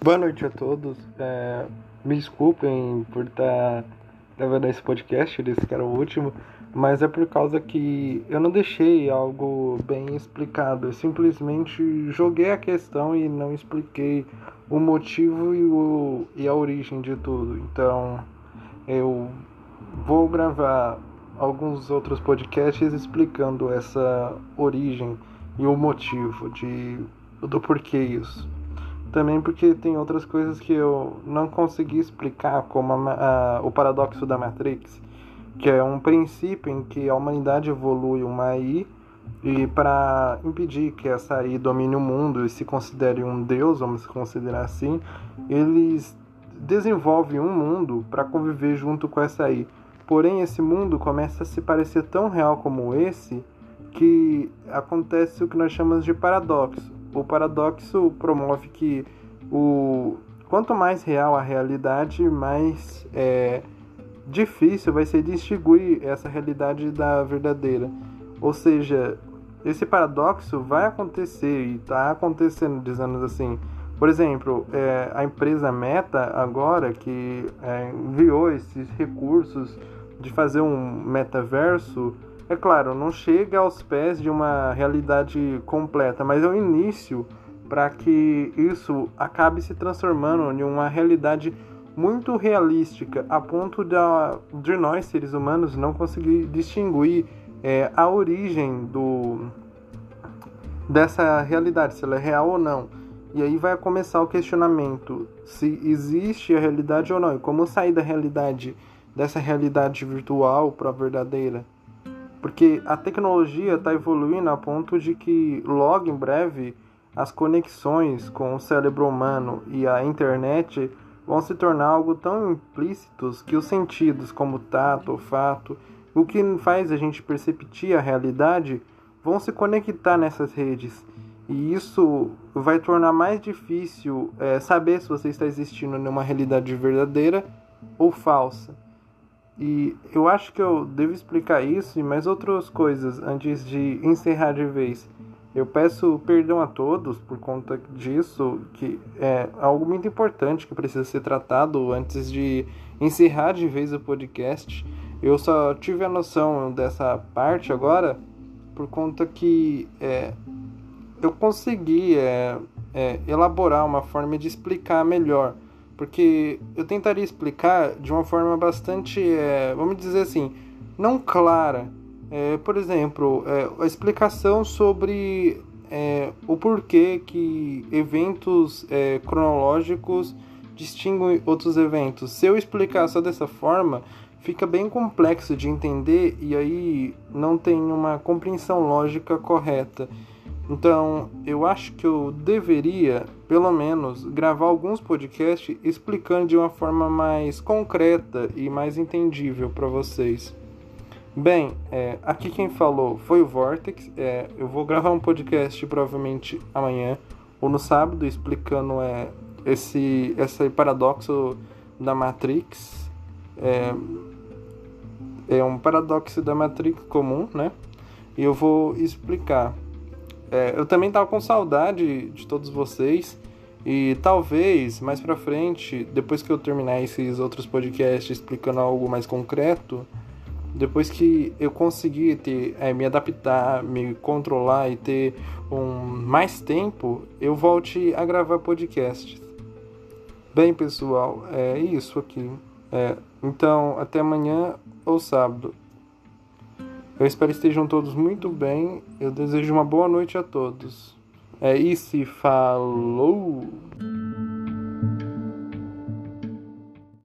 Boa noite a todos. É, me desculpem por estar gravando esse podcast, desse que era o último, mas é por causa que eu não deixei algo bem explicado. Eu simplesmente joguei a questão e não expliquei o motivo e, o, e a origem de tudo. Então eu vou gravar alguns outros podcasts explicando essa origem e o motivo de, do porquê isso. Também porque tem outras coisas que eu não consegui explicar, como a, a, o paradoxo da Matrix, que é um princípio em que a humanidade evolui uma AI e para impedir que essa AI domine o mundo e se considere um deus, vamos considerar assim, eles desenvolvem um mundo para conviver junto com essa AI. Porém, esse mundo começa a se parecer tão real como esse que acontece o que nós chamamos de paradoxo o paradoxo promove que o quanto mais real a realidade, mais é, difícil vai ser distinguir essa realidade da verdadeira. Ou seja, esse paradoxo vai acontecer e está acontecendo, dizendo assim. Por exemplo, é, a empresa Meta agora que é, enviou esses recursos de fazer um metaverso é claro, não chega aos pés de uma realidade completa, mas é o início para que isso acabe se transformando em uma realidade muito realística, a ponto de, nós, seres humanos, não conseguir distinguir é, a origem do, dessa realidade, se ela é real ou não. E aí vai começar o questionamento se existe a realidade ou não, e como sair da realidade, dessa realidade virtual para a verdadeira. Porque a tecnologia está evoluindo a ponto de que logo em breve as conexões com o cérebro humano e a internet vão se tornar algo tão implícitos que os sentidos, como tato, olfato, o que faz a gente perceptir a realidade, vão se conectar nessas redes. E isso vai tornar mais difícil é, saber se você está existindo numa realidade verdadeira ou falsa. E eu acho que eu devo explicar isso e mais outras coisas antes de encerrar de vez. Eu peço perdão a todos por conta disso, que é algo muito importante que precisa ser tratado antes de encerrar de vez o podcast. Eu só tive a noção dessa parte agora por conta que é, eu consegui é, é, elaborar uma forma de explicar melhor porque eu tentaria explicar de uma forma bastante, é, vamos dizer assim, não clara. É, por exemplo, é, a explicação sobre é, o porquê que eventos é, cronológicos distinguem outros eventos. Se eu explicar só dessa forma, fica bem complexo de entender e aí não tem uma compreensão lógica correta. Então, eu acho que eu deveria, pelo menos, gravar alguns podcasts explicando de uma forma mais concreta e mais entendível para vocês. Bem, é, aqui quem falou foi o Vortex. É, eu vou gravar um podcast provavelmente amanhã ou no sábado explicando é, esse, esse paradoxo da Matrix. É, é um paradoxo da Matrix comum, né? E eu vou explicar. É, eu também tava com saudade de todos vocês. E talvez mais pra frente, depois que eu terminar esses outros podcasts explicando algo mais concreto, depois que eu conseguir ter, é, me adaptar, me controlar e ter um, mais tempo, eu volte a gravar podcasts. Bem, pessoal, é isso aqui. É, então, até amanhã ou sábado. Eu espero que estejam todos muito bem. Eu desejo uma boa noite a todos. É isso, falou!